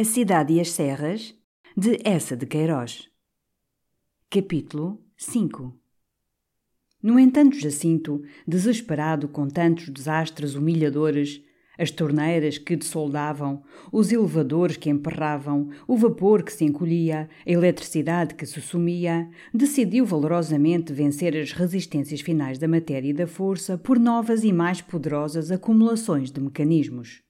A Cidade e as Serras, de Essa de Queiroz. Capítulo 5 No entanto, Jacinto, desesperado com tantos desastres humilhadores, as torneiras que dessoldavam, os elevadores que emperravam, o vapor que se encolhia, a eletricidade que se sumia, decidiu valorosamente vencer as resistências finais da matéria e da força por novas e mais poderosas acumulações de mecanismos.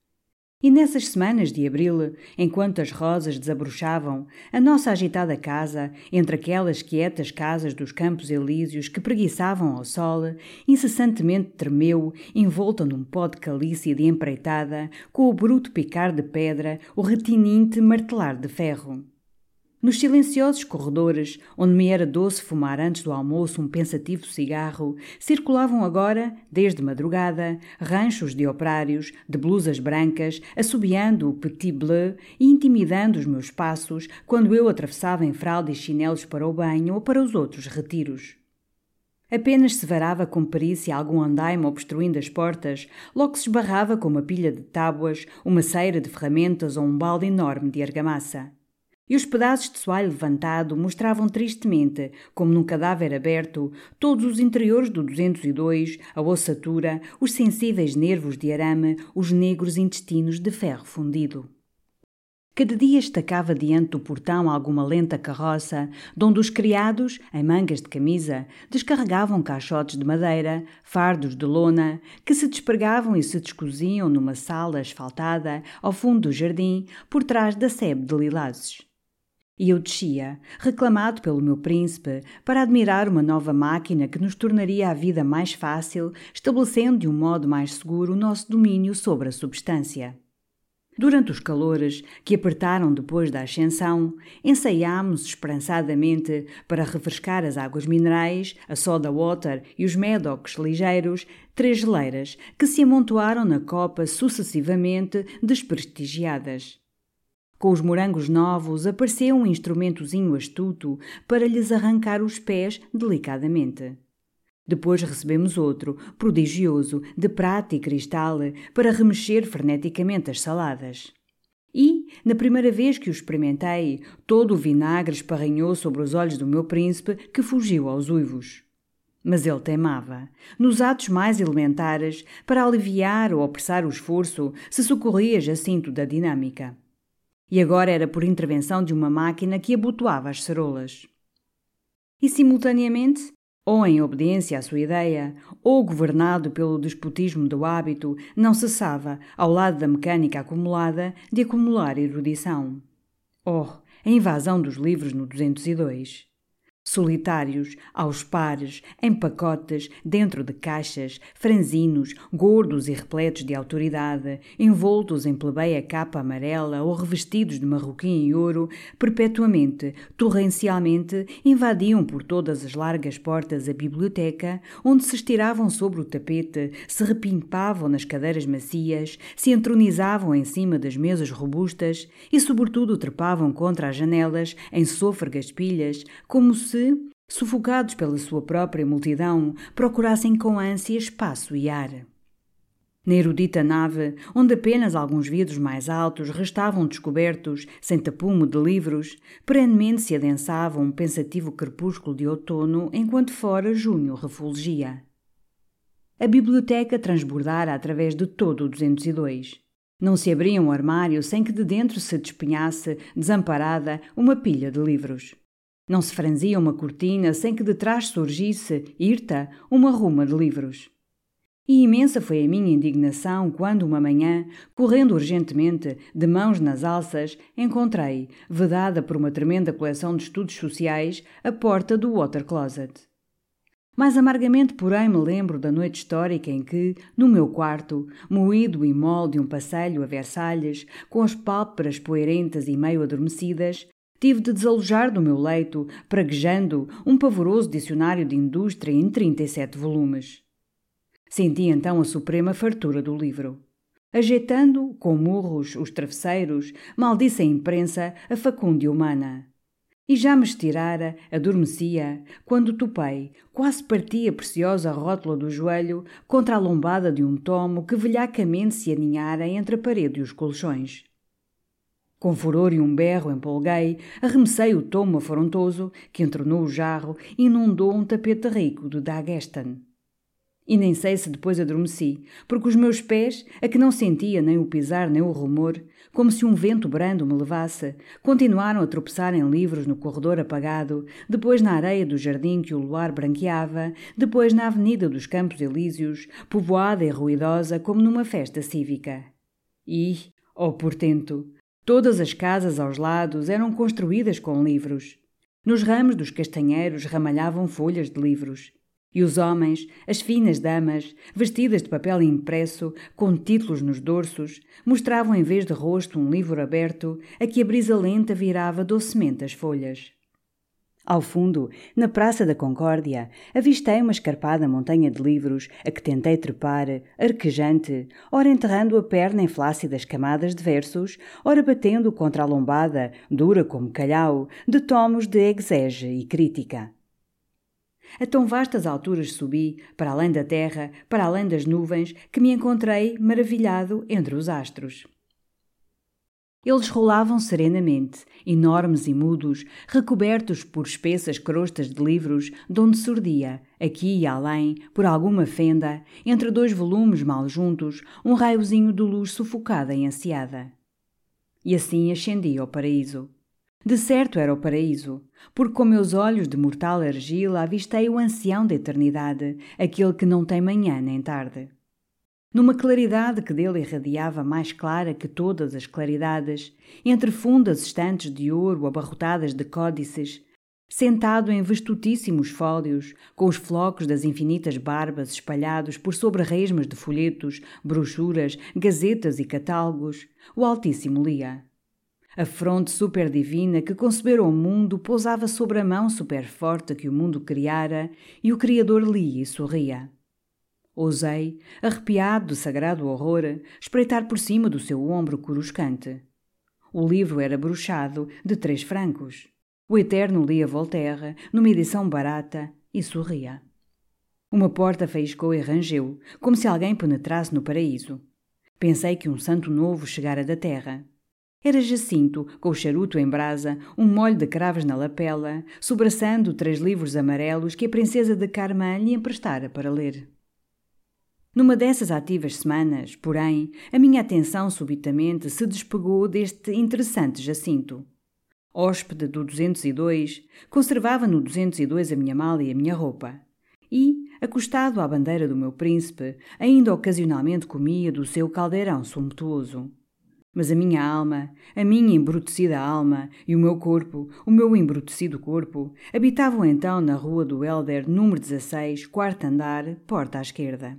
E nessas semanas de abril, enquanto as rosas desabrochavam, a nossa agitada casa, entre aquelas quietas casas dos campos elíseos que preguiçavam ao sol, incessantemente tremeu, envolta num pó de calice de empreitada, com o bruto picar de pedra, o retininte martelar de ferro. Nos silenciosos corredores, onde me era doce fumar antes do almoço um pensativo cigarro, circulavam agora, desde madrugada, ranchos de operários, de blusas brancas, assobiando o petit bleu e intimidando os meus passos quando eu atravessava em fralda e chinelos para o banho ou para os outros retiros. Apenas se varava com perícia algum andaime obstruindo as portas, logo se esbarrava com uma pilha de tábuas, uma ceira de ferramentas ou um balde enorme de argamassa e os pedaços de soalho levantado mostravam tristemente, como num cadáver aberto, todos os interiores do 202, a ossatura, os sensíveis nervos de arame, os negros intestinos de ferro fundido. Cada dia estacava diante do portão alguma lenta carroça, donde os criados, em mangas de camisa, descarregavam caixotes de madeira, fardos de lona, que se despregavam e se descoziam numa sala asfaltada, ao fundo do jardim, por trás da sebe de lilazes. E eu descia, reclamado pelo meu príncipe, para admirar uma nova máquina que nos tornaria a vida mais fácil, estabelecendo de um modo mais seguro o nosso domínio sobre a substância. Durante os calores que apertaram depois da ascensão, ensaiámos esperançadamente para refrescar as águas minerais, a soda water e os medocs ligeiros, três geleiras que se amontoaram na copa sucessivamente desprestigiadas. Com os morangos novos apareceu um instrumentozinho astuto para lhes arrancar os pés delicadamente. Depois recebemos outro, prodigioso, de prata e cristal, para remexer freneticamente as saladas. E, na primeira vez que o experimentei, todo o vinagre esparranhou sobre os olhos do meu príncipe, que fugiu aos uivos. Mas ele teimava. Nos atos mais elementares, para aliviar ou apressar o esforço, se socorria Jacinto da dinâmica e agora era por intervenção de uma máquina que abotoava as cerolas. E simultaneamente, ou em obediência à sua ideia, ou governado pelo despotismo do hábito, não cessava, ao lado da mecânica acumulada, de acumular erudição. Oh, a invasão dos livros no 202 solitários, aos pares, em pacotes, dentro de caixas, franzinos, gordos e repletos de autoridade, envoltos em plebeia capa amarela ou revestidos de marroquim e ouro, perpetuamente, torrencialmente, invadiam por todas as largas portas a biblioteca, onde se estiravam sobre o tapete, se repimpavam nas cadeiras macias, se entronizavam em cima das mesas robustas e, sobretudo, trepavam contra as janelas em sôfregas pilhas, como se se, sufocados pela sua própria multidão, procurassem com ânsia espaço e ar. Na erudita nave, onde apenas alguns vidros mais altos restavam descobertos, sem tapume de livros, perenemente se adensava um pensativo crepúsculo de outono, enquanto fora junho refulgia. A biblioteca transbordara através de todo o 202. Não se abria um armário sem que de dentro se despenhasse, desamparada, uma pilha de livros. Não se franzia uma cortina sem que de trás surgisse, hirta, uma ruma de livros. E imensa foi a minha indignação quando, uma manhã, correndo urgentemente, de mãos nas alças, encontrei, vedada por uma tremenda coleção de estudos sociais, a porta do water closet. Mais amargamente, porém, me lembro da noite histórica em que, no meu quarto, moído e mole de um passeio a Versalhes, com as pálpebras poeirentas e meio adormecidas, tive de desalojar do meu leito, praguejando, um pavoroso dicionário de indústria em 37 volumes. Senti então a suprema fartura do livro. Ajeitando, com murros, os travesseiros, maldisse a imprensa a facúndia humana. E já me estirara, adormecia, quando topei, quase partia a preciosa rótula do joelho contra a lombada de um tomo que velhacamente se aninhara entre a parede e os colchões. Com furor e um berro empolguei, arremessei o tomo afrontoso, que entornou o jarro e inundou um tapete rico de Dagestan. E nem sei se depois adormeci, porque os meus pés, a que não sentia nem o pisar nem o rumor, como se um vento brando me levasse, continuaram a tropeçar em livros no corredor apagado, depois na areia do jardim que o luar branqueava, depois na avenida dos Campos Elíseos, povoada e ruidosa como numa festa cívica. E, oh portento, todas as casas aos lados eram construídas com livros. Nos ramos dos castanheiros ramalhavam folhas de livros. E os homens, as finas damas, vestidas de papel impresso, com títulos nos dorsos, mostravam em vez de rosto um livro aberto, a que a brisa lenta virava docemente as folhas. Ao fundo, na Praça da Concórdia, avistei uma escarpada montanha de livros a que tentei trepar, arquejante, ora enterrando a perna em flácidas camadas de versos, ora batendo contra a lombada, dura como calhau, de tomos de exege e crítica. A tão vastas alturas subi, para além da terra, para além das nuvens, que me encontrei maravilhado entre os astros. Eles rolavam serenamente, enormes e mudos, recobertos por espessas crostas de livros, de onde surdia, aqui e além, por alguma fenda, entre dois volumes mal juntos, um raiozinho de luz sufocada e ansiada. E assim ascendi ao paraíso. De certo era o paraíso, porque com meus olhos de mortal argila avistei o ancião da eternidade, aquele que não tem manhã nem tarde. Numa claridade que dele irradiava mais clara que todas as claridades, entre fundas estantes de ouro abarrotadas de códices, sentado em vestutíssimos fólios, com os flocos das infinitas barbas espalhados por sobre resmas de folhetos, brochuras, gazetas e catálogos, o Altíssimo lia. A fronte superdivina que concebera o mundo pousava sobre a mão superforte que o mundo criara e o Criador lia e sorria. Ousei, arrepiado de sagrado horror, espreitar por cima do seu ombro coruscante. O livro era bruxado, de três francos. O Eterno lia Voltaire, numa edição barata, e sorria. Uma porta faiscou e rangeu, como se alguém penetrasse no paraíso. Pensei que um santo novo chegara da terra. Era Jacinto, com o charuto em brasa, um molho de cravos na lapela, sobraçando três livros amarelos que a princesa de Carmã lhe emprestara para ler. Numa dessas ativas semanas, porém, a minha atenção subitamente se despegou deste interessante Jacinto. Hóspede do 202, conservava no 202 a minha mala e a minha roupa. E, acostado à bandeira do meu príncipe, ainda ocasionalmente comia do seu caldeirão sumptuoso. Mas a minha alma, a minha embrutecida alma e o meu corpo, o meu embrutecido corpo, habitavam então na rua do Helder, número 16, quarto andar, porta à esquerda.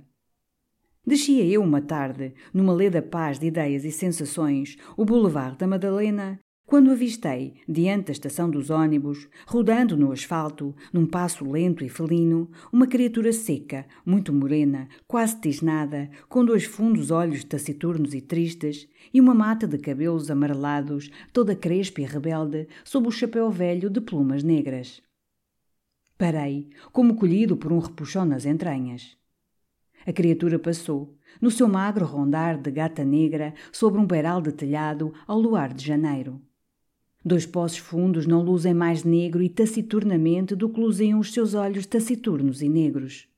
Descia eu uma tarde, numa leda paz de ideias e sensações, o Boulevard da Madalena, quando avistei, diante da estação dos ônibus, rodando no asfalto, num passo lento e felino, uma criatura seca, muito morena, quase tisnada, com dois fundos olhos taciturnos e tristes, e uma mata de cabelos amarelados, toda crespa e rebelde, sob o chapéu velho de plumas negras. Parei, como colhido por um repuxão nas entranhas. A criatura passou, no seu magro rondar de gata negra, sobre um beiral de telhado, ao luar de janeiro. Dois poços fundos não luzem mais negro e taciturnamente do que luziam os seus olhos taciturnos e negros.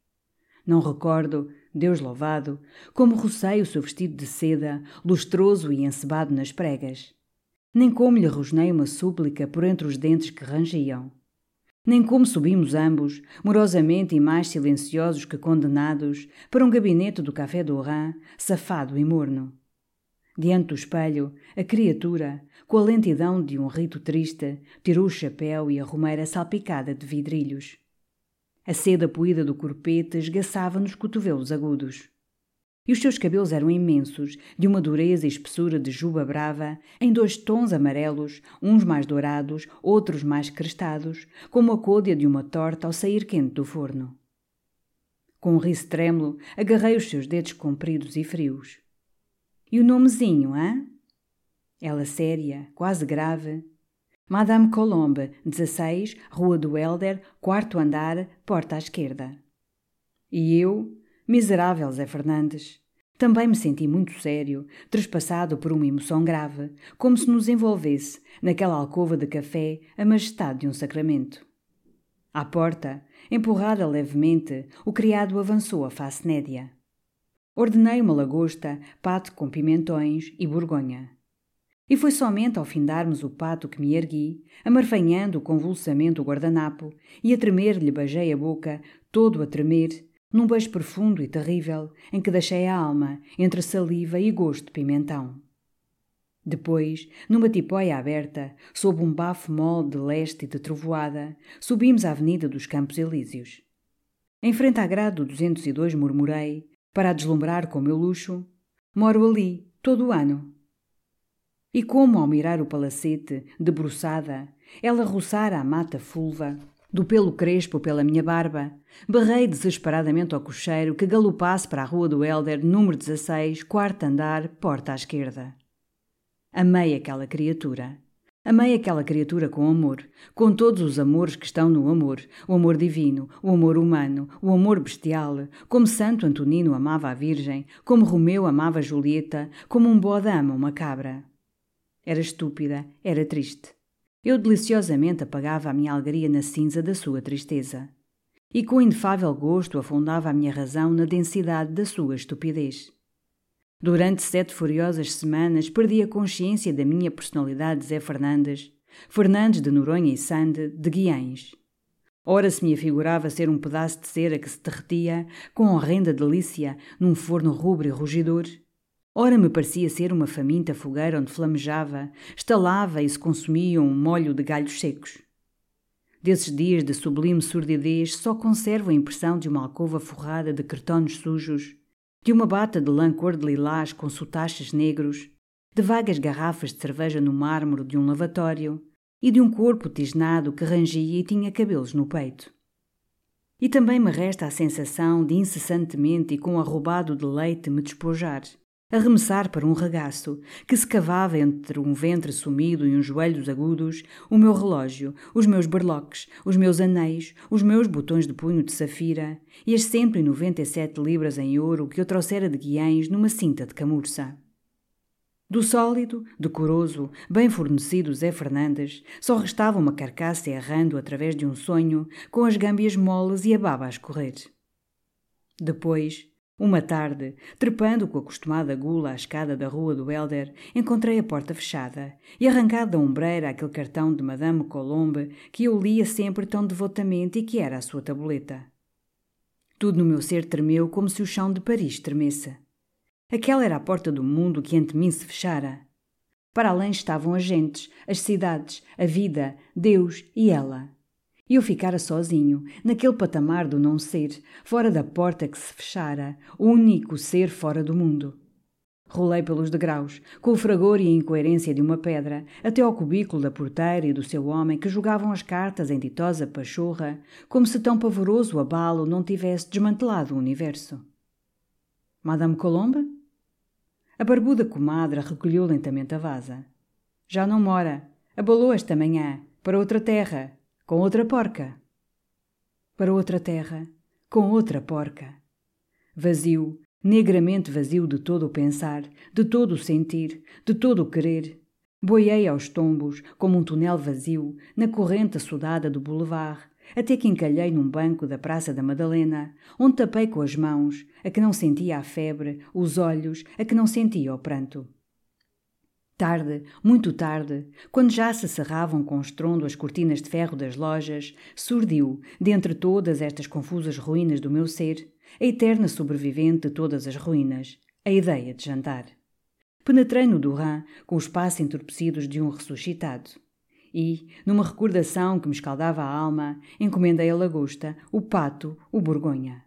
Não recordo, Deus louvado, como rocei o seu vestido de seda, lustroso e encebado nas pregas. Nem como lhe rosnei uma súplica por entre os dentes que rangiam. Nem como subimos ambos, morosamente e mais silenciosos que condenados, para um gabinete do Café do Rhin, safado e morno. Diante do espelho, a criatura, com a lentidão de um rito triste, tirou o chapéu e a romeira salpicada de vidrilhos. A seda poída do corpete esgaçava nos cotovelos agudos. E os seus cabelos eram imensos, de uma dureza e espessura de juba brava, em dois tons amarelos, uns mais dourados, outros mais crestados, como a côdea de uma torta ao sair quente do forno. Com um riso trêmulo, agarrei os seus dedos compridos e frios. E o nomezinho, hã? Ela séria, quase grave. Madame Colombe, 16, Rua do Helder, quarto andar, porta à esquerda. E eu, Miserável Zé Fernandes. Também me senti muito sério, trespassado por uma emoção grave, como se nos envolvesse, naquela alcova de café, a majestade de um sacramento. À porta, empurrada levemente, o criado avançou a face nédia. Ordenei uma lagosta, pato com pimentões e borgonha. E foi somente ao findarmos o pato que me ergui, amarfanhando convulsamente o guardanapo, e a tremer lhe beijei a boca, todo a tremer, num beijo profundo e terrível em que deixei a alma entre saliva e gosto de pimentão. Depois, numa tipóia aberta, sob um bafo mole de leste e de trovoada, subimos a Avenida dos Campos Elíseos. Em frente à grade do 202 murmurei, para deslumbrar com meu luxo, moro ali, todo o ano. E como, ao mirar o palacete, debruçada, ela roçara a mata fulva, do pelo crespo pela minha barba, berrei desesperadamente ao cocheiro que galopasse para a rua do Helder, número 16, quarto andar, porta à esquerda. Amei aquela criatura. Amei aquela criatura com amor, com todos os amores que estão no amor, o amor divino, o amor humano, o amor bestial, como Santo Antonino amava a Virgem, como Romeu amava Julieta, como um bode ama uma cabra. Era estúpida, era triste. Eu deliciosamente apagava a minha alegria na cinza da sua tristeza. E com inefável gosto afundava a minha razão na densidade da sua estupidez. Durante sete furiosas semanas perdi a consciência da minha personalidade de Zé Fernandes, Fernandes de Noronha e Sande, de Guiães. Ora se me afigurava ser um pedaço de cera que se derretia, com horrenda delícia, num forno rubro e rugidor, Ora me parecia ser uma faminta fogueira onde flamejava, estalava e se consumia um molho de galhos secos. Desses dias de sublime surdidez só conservo a impressão de uma alcova forrada de cartões sujos, de uma bata de lã cor de lilás com sotaches negros, de vagas garrafas de cerveja no mármore de um lavatório e de um corpo tisnado que rangia e tinha cabelos no peito. E também me resta a sensação de incessantemente e com arrobado de leite me despojar arremessar para um regaço que se cavava entre um ventre sumido e uns joelhos agudos, o meu relógio, os meus berloques, os meus anéis, os meus botões de punho de safira e as sempre noventa e sete libras em ouro que eu trouxera de Guiães numa cinta de camurça. Do sólido, decoroso, bem fornecido Zé Fernandes, só restava uma carcaça errando através de um sonho, com as gâmbias moles e a baba a escorrer. Depois, uma tarde, trepando com a acostumada gula à escada da rua do Helder, encontrei a porta fechada e arrancado da ombreira aquele cartão de Madame Colombe que eu lia sempre tão devotamente e que era a sua tabuleta. Tudo no meu ser tremeu como se o chão de Paris tremesse. Aquela era a porta do mundo que ante mim se fechara. Para além estavam as gentes, as cidades, a vida, Deus e ela. E eu ficara sozinho, naquele patamar do não ser, fora da porta que se fechara, o único ser fora do mundo. Rolei pelos degraus, com o fragor e a incoerência de uma pedra, até ao cubículo da porteira e do seu homem que jogavam as cartas em ditosa pachorra, como se tão pavoroso abalo não tivesse desmantelado o universo. Madame Colombe? A barbuda comadre recolheu lentamente a vaza. Já não mora. Abalou esta manhã, para outra terra, com outra porca. Para outra terra, com outra porca. Vazio, negramente vazio de todo o pensar, de todo o sentir, de todo o querer. Boiei aos tombos, como um túnel vazio, na corrente assodada do boulevard, até que encalhei num banco da Praça da Madalena, onde tapei com as mãos, a que não sentia a febre, os olhos, a que não sentia o pranto. Tarde, muito tarde, quando já se cerravam com estrondo as cortinas de ferro das lojas, surdiu, dentre todas estas confusas ruínas do meu ser, a eterna sobrevivente de todas as ruínas, a ideia de jantar. Penetrei no Duran com os passos entorpecidos de um ressuscitado. E, numa recordação que me escaldava a alma, encomendei a lagosta, o pato, o borgonha.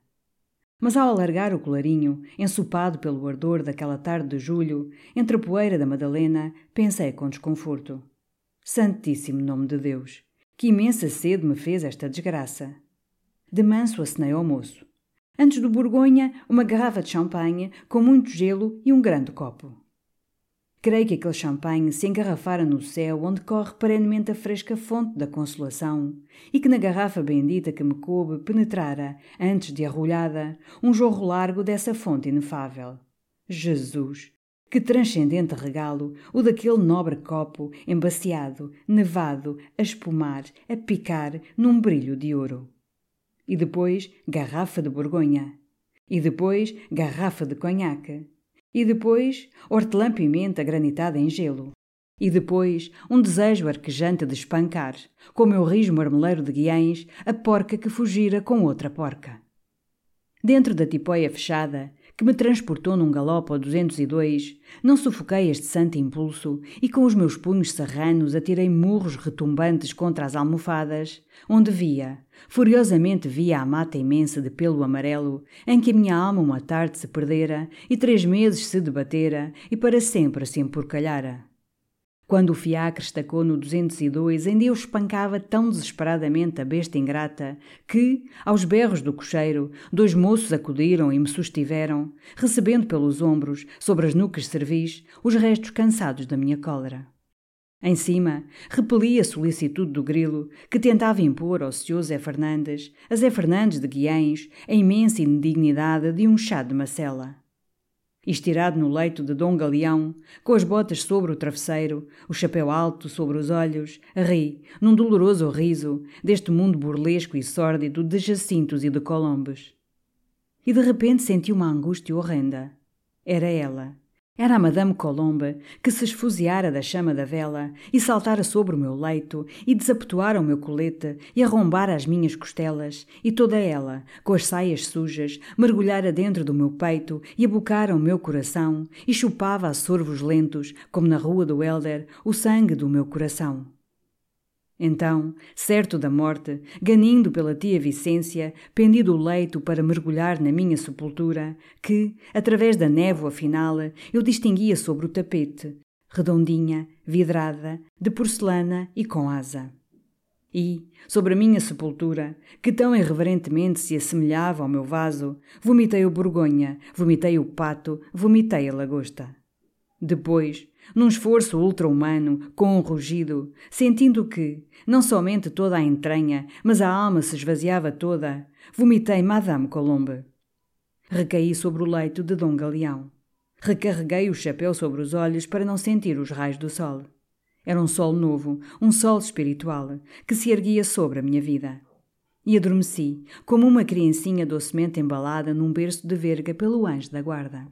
Mas ao alargar o colarinho, ensopado pelo ardor daquela tarde de julho, entre a poeira da Madalena, pensei com desconforto. Santíssimo nome de Deus! Que imensa sede me fez esta desgraça! De manso acenei ao moço. Antes do Borgonha, uma garrafa de champanhe com muito gelo e um grande copo. Creio que aquele champanhe se engarrafara no céu onde corre perenemente a fresca fonte da consolação e que na garrafa bendita que me coube penetrara, antes de arrulhada, um jorro largo dessa fonte inefável. Jesus! Que transcendente regalo o daquele nobre copo embaciado, nevado, a espumar, a picar num brilho de ouro e depois garrafa de Borgonha, e depois garrafa de conhaque, e depois hortelã-pimenta granitada em gelo, e depois um desejo arquejante de espancar, com o meu riso marmeleiro de guiães, a porca que fugira com outra porca. Dentro da tipóia fechada, que me transportou num galope ao 202, não sufoquei este santo impulso e com os meus punhos serranos atirei murros retumbantes contra as almofadas, onde via, furiosamente via a mata imensa de pelo amarelo, em que a minha alma uma tarde se perdera e três meses se debatera e para sempre se empurcalhara. Quando o fiacre estacou no 202, ainda eu espancava tão desesperadamente a besta ingrata que, aos berros do cocheiro, dois moços acudiram e me sustiveram, recebendo pelos ombros, sobre as nucas cervis, os restos cansados da minha cólera. Em cima, repeli a solicitude do grilo, que tentava impor ao senhor Zé Fernandes, a Zé Fernandes de Guiães, a imensa indignidade de um chá de macela estirado no leito de Dom Galeão, com as botas sobre o travesseiro, o chapéu alto sobre os olhos, ri, num doloroso riso, deste mundo burlesco e sórdido de jacintos e de colombes. E de repente senti uma angústia horrenda. Era ela, era a Madame Colombe que se esfuziara da chama da vela e saltara sobre o meu leito e desapetuara o meu colete e arrombara as minhas costelas e toda ela, com as saias sujas, mergulhara dentro do meu peito e abocara o meu coração e chupava a sorvos lentos, como na rua do Helder, o sangue do meu coração. Então, certo da morte, ganindo pela tia Vicência, pendi do leito para mergulhar na minha sepultura, que, através da névoa final, eu distinguia sobre o tapete, redondinha, vidrada, de porcelana e com asa. E, sobre a minha sepultura, que tão irreverentemente se assemelhava ao meu vaso, vomitei o borgonha, vomitei o pato, vomitei a lagosta. Depois, num esforço ultra-humano, com um rugido, sentindo que, não somente toda a entranha, mas a alma se esvaziava toda, vomitei Madame Colombe. Recaí sobre o leito de Dom Galeão. Recarreguei o chapéu sobre os olhos para não sentir os raios do sol. Era um sol novo, um sol espiritual, que se erguia sobre a minha vida. E adormeci, como uma criancinha docemente embalada num berço de verga pelo anjo da guarda.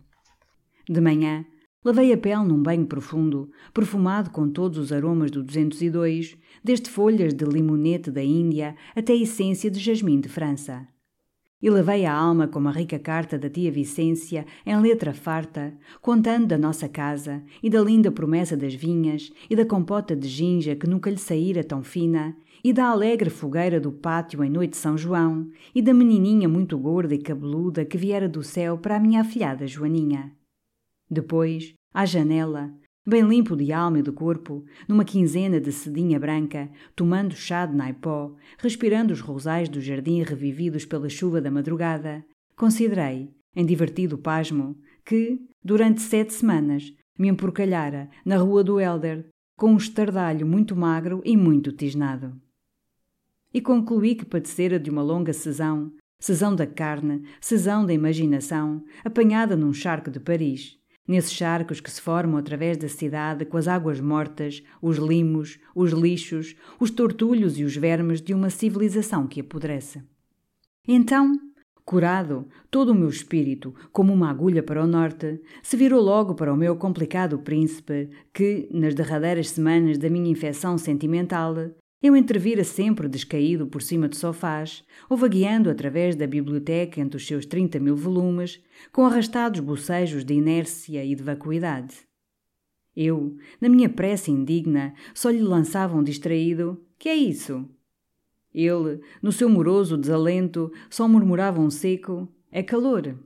De manhã, Lavei a pele num banho profundo, perfumado com todos os aromas do 202, desde folhas de limonete da Índia até essência de jasmim de França. E lavei a alma com uma rica carta da tia Vicência, em letra farta, contando da nossa casa e da linda promessa das vinhas e da compota de ginja que nunca lhe saíra tão fina, e da alegre fogueira do pátio em noite de São João, e da menininha muito gorda e cabeluda que viera do céu para a minha afilhada Joaninha. Depois, à janela, bem limpo de alma e de corpo, numa quinzena de sedinha branca, tomando chá de naipó, respirando os rosais do jardim revividos pela chuva da madrugada, considerei, em divertido pasmo, que, durante sete semanas, me emporcalhara na rua do Helder, com um estardalho muito magro e muito tisnado. E concluí que padecera de uma longa sesão, sesão da carne, sesão da imaginação, apanhada num charco de Paris, nesses charcos que se formam através da cidade com as águas mortas, os limos, os lixos, os tortulhos e os vermes de uma civilização que apodrece. Então, curado, todo o meu espírito, como uma agulha para o norte, se virou logo para o meu complicado príncipe, que, nas derradeiras semanas da minha infecção sentimental, eu entrevira sempre descaído por cima de sofás, ou vagueando através da biblioteca entre os seus trinta mil volumes, com arrastados bocejos de inércia e de vacuidade. Eu, na minha pressa indigna, só lhe lançava um distraído: Que é isso? Ele, no seu moroso desalento, só murmurava um seco: É calor.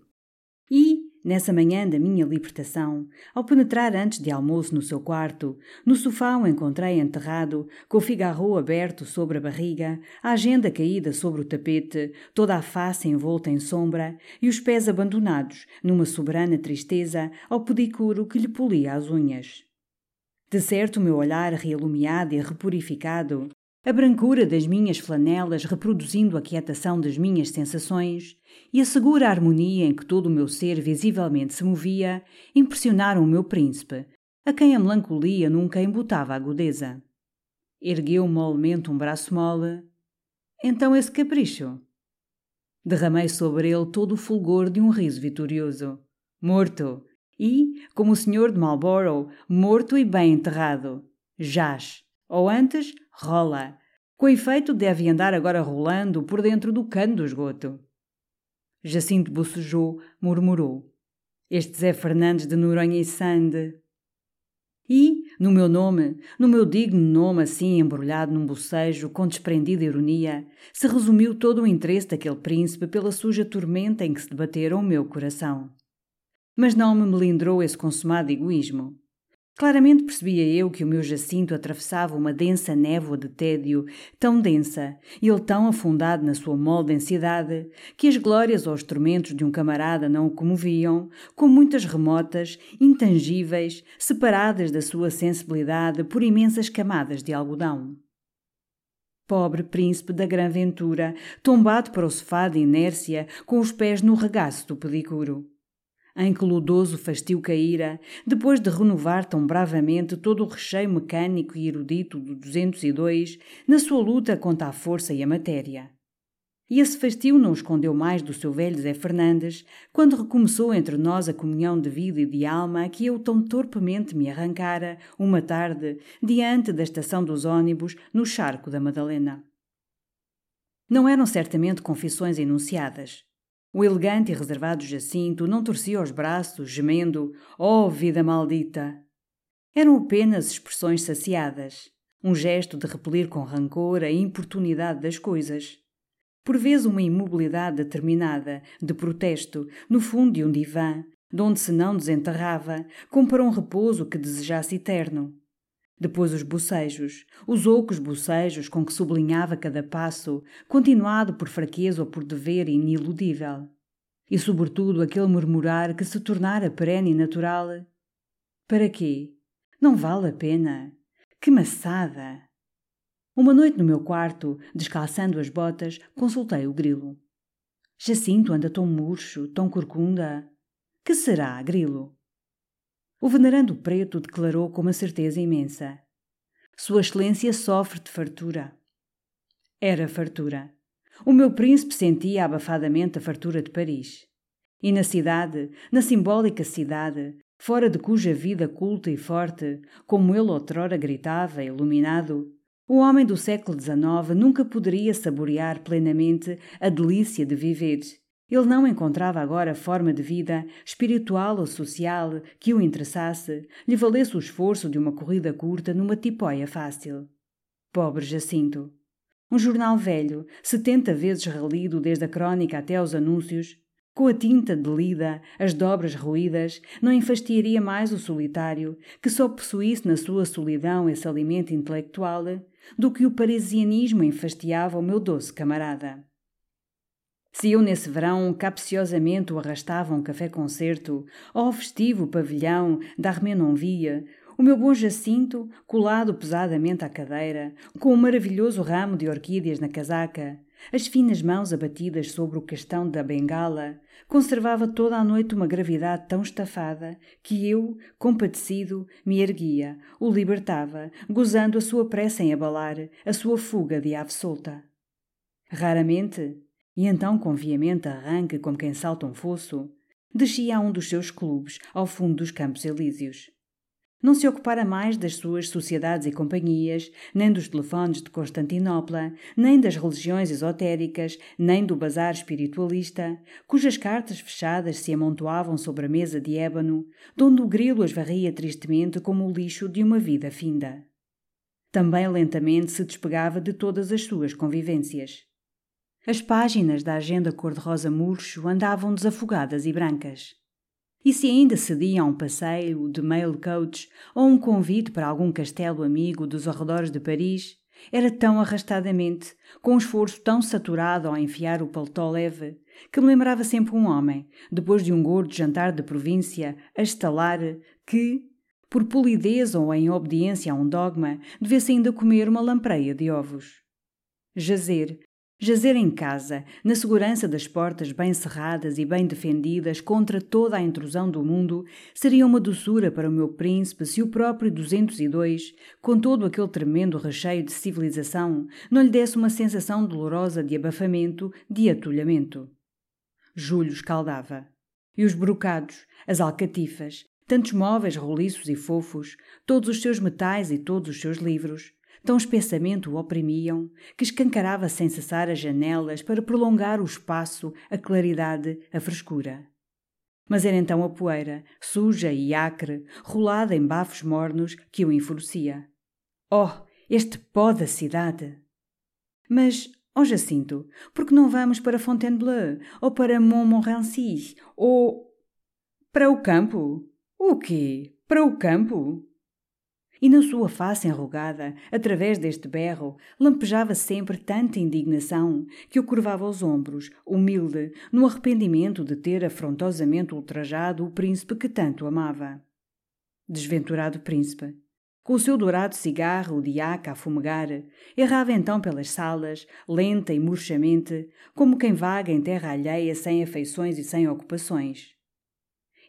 E, nessa manhã da minha libertação, ao penetrar antes de almoço no seu quarto, no sofá o encontrei enterrado, com o figarro aberto sobre a barriga, a agenda caída sobre o tapete, toda a face envolta em sombra e os pés abandonados, numa soberana tristeza, ao pedicuro que lhe polia as unhas. De certo, o meu olhar realumiado e repurificado a brancura das minhas flanelas reproduzindo a quietação das minhas sensações e a segura harmonia em que todo o meu ser visivelmente se movia impressionaram o meu príncipe, a quem a melancolia nunca embotava agudeza. Ergueu molemente um braço mole. Então esse capricho? Derramei sobre ele todo o fulgor de um riso vitorioso. Morto! E, como o senhor de Marlborough, morto e bem enterrado. Jaz. Ou antes, rola. Com efeito, deve andar agora rolando por dentro do cano do esgoto. Jacinto bocejou, murmurou. Este Zé Fernandes de Noronha e Sande. E, no meu nome, no meu digno nome assim embrulhado num bocejo com desprendida ironia, se resumiu todo o interesse daquele príncipe pela suja tormenta em que se debatera o meu coração. Mas não me melindrou esse consumado egoísmo. Claramente percebia eu que o meu Jacinto atravessava uma densa névoa de tédio, tão densa, ele tão afundado na sua mole densidade, que as glórias aos tormentos de um camarada não o comoviam, com muitas remotas, intangíveis, separadas da sua sensibilidade por imensas camadas de algodão. Pobre príncipe da grã ventura, tombado para o sofá de inércia, com os pés no regaço do pedicuro em que ludoso fastio caíra, depois de renovar tão bravamente todo o recheio mecânico e erudito do 202 na sua luta contra a força e a matéria. E esse fastio não escondeu mais do seu velho Zé Fernandes, quando recomeçou entre nós a comunhão de vida e de alma que eu tão torpemente me arrancara, uma tarde, diante da estação dos ônibus, no charco da Madalena. Não eram certamente confissões enunciadas. O elegante e reservado Jacinto não torcia os braços, gemendo: Oh, vida maldita! Eram apenas expressões saciadas, um gesto de repelir com rancor a importunidade das coisas. Por vezes uma imobilidade determinada, de protesto, no fundo de um divã, de onde se não desenterrava, como para um repouso que desejasse eterno. Depois os bocejos, os ocos bocejos com que sublinhava cada passo, continuado por fraqueza ou por dever iniludível. E, sobretudo, aquele murmurar que se tornara perene e natural. Para quê? Não vale a pena. Que maçada! Uma noite no meu quarto, descalçando as botas, consultei o grilo. Jacinto anda tão murcho, tão corcunda. Que será, grilo? O venerando preto declarou com uma certeza imensa. Sua Excelência sofre de fartura. Era fartura. O meu príncipe sentia abafadamente a fartura de Paris. E na cidade, na simbólica cidade, fora de cuja vida culta e forte, como ele outrora gritava, iluminado, o homem do século XIX nunca poderia saborear plenamente a delícia de viver. Ele não encontrava agora forma de vida, espiritual ou social, que o interessasse, lhe valesse o esforço de uma corrida curta numa tipóia fácil. Pobre Jacinto! Um jornal velho, setenta vezes relido desde a crónica até aos anúncios, com a tinta delida, as dobras ruídas, não enfastiaria mais o solitário, que só possuísse na sua solidão esse alimento intelectual, do que o parisianismo enfastiava o meu doce camarada. Se eu nesse verão capciosamente o arrastava um café-concerto, ao festivo pavilhão da Armenonvia, o meu bom Jacinto, colado pesadamente à cadeira, com um maravilhoso ramo de orquídeas na casaca, as finas mãos abatidas sobre o castão da bengala, conservava toda a noite uma gravidade tão estafada que eu, compadecido, me erguia, o libertava, gozando a sua pressa em abalar, a sua fuga de ave solta. Raramente, e então com veemente arranque como quem salta um fosso, descia a um dos seus clubes ao fundo dos Campos Elíseos Não se ocupara mais das suas sociedades e companhias, nem dos telefones de Constantinopla, nem das religiões esotéricas, nem do bazar espiritualista, cujas cartas fechadas se amontoavam sobre a mesa de ébano, donde o grilo as varria tristemente como o lixo de uma vida finda. Também lentamente se despegava de todas as suas convivências. As páginas da agenda cor-de-rosa murcho andavam desafogadas e brancas. E se ainda cedia a um passeio de mail coach ou um convite para algum castelo amigo dos arredores de Paris, era tão arrastadamente, com um esforço tão saturado ao enfiar o paletó leve, que me lembrava sempre um homem, depois de um gordo jantar de província, a estalar que, por polidez ou em obediência a um dogma, devesse ainda comer uma lampreia de ovos. Jazer, Jazer em casa, na segurança das portas bem cerradas e bem defendidas contra toda a intrusão do mundo, seria uma doçura para o meu príncipe se o próprio 202, com todo aquele tremendo recheio de civilização, não lhe desse uma sensação dolorosa de abafamento, de atulhamento. Júlio escaldava. E os brocados, as alcatifas, tantos móveis roliços e fofos, todos os seus metais e todos os seus livros, Tão espessamente o oprimiam que escancarava sem cessar as janelas para prolongar o espaço, a claridade, a frescura. Mas era então a poeira, suja e acre, rolada em bafos mornos, que o enfurecia. Oh, este pó da cidade! Mas, ó oh Jacinto, por que não vamos para Fontainebleau, ou para Montmorency, ou... Para o campo? O quê? Para o campo? E na sua face enrugada, através deste berro, lampejava sempre tanta indignação que o curvava os ombros, humilde, no arrependimento de ter afrontosamente ultrajado o príncipe que tanto amava. Desventurado príncipe. Com o seu dourado cigarro de iaca a fumegar, errava então pelas salas, lenta e murchamente, como quem vaga em terra alheia sem afeições e sem ocupações.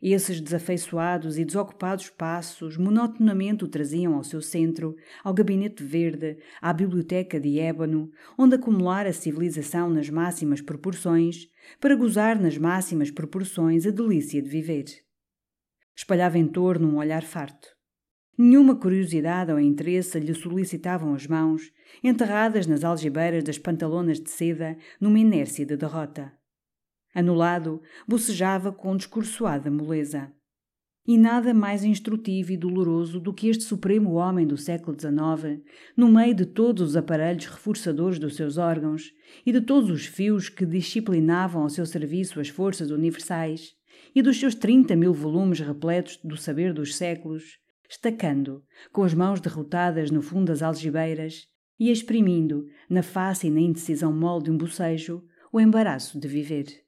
Esses desafeiçoados e desocupados passos monotonamente o traziam ao seu centro, ao gabinete verde, à biblioteca de ébano, onde acumular a civilização nas máximas proporções, para gozar nas máximas proporções a delícia de viver. Espalhava em torno um olhar farto. Nenhuma curiosidade ou interesse lhe solicitavam as mãos, enterradas nas algibeiras das pantalonas de seda, numa inércia de derrota. Anulado, bocejava com discursoada moleza. E nada mais instrutivo e doloroso do que este supremo homem do século XIX, no meio de todos os aparelhos reforçadores dos seus órgãos e de todos os fios que disciplinavam ao seu serviço as forças universais, e dos seus trinta mil volumes repletos do saber dos séculos, estacando, com as mãos derrotadas no fundo das algibeiras, e exprimindo, na face e na indecisão mole de um bocejo, o embaraço de viver.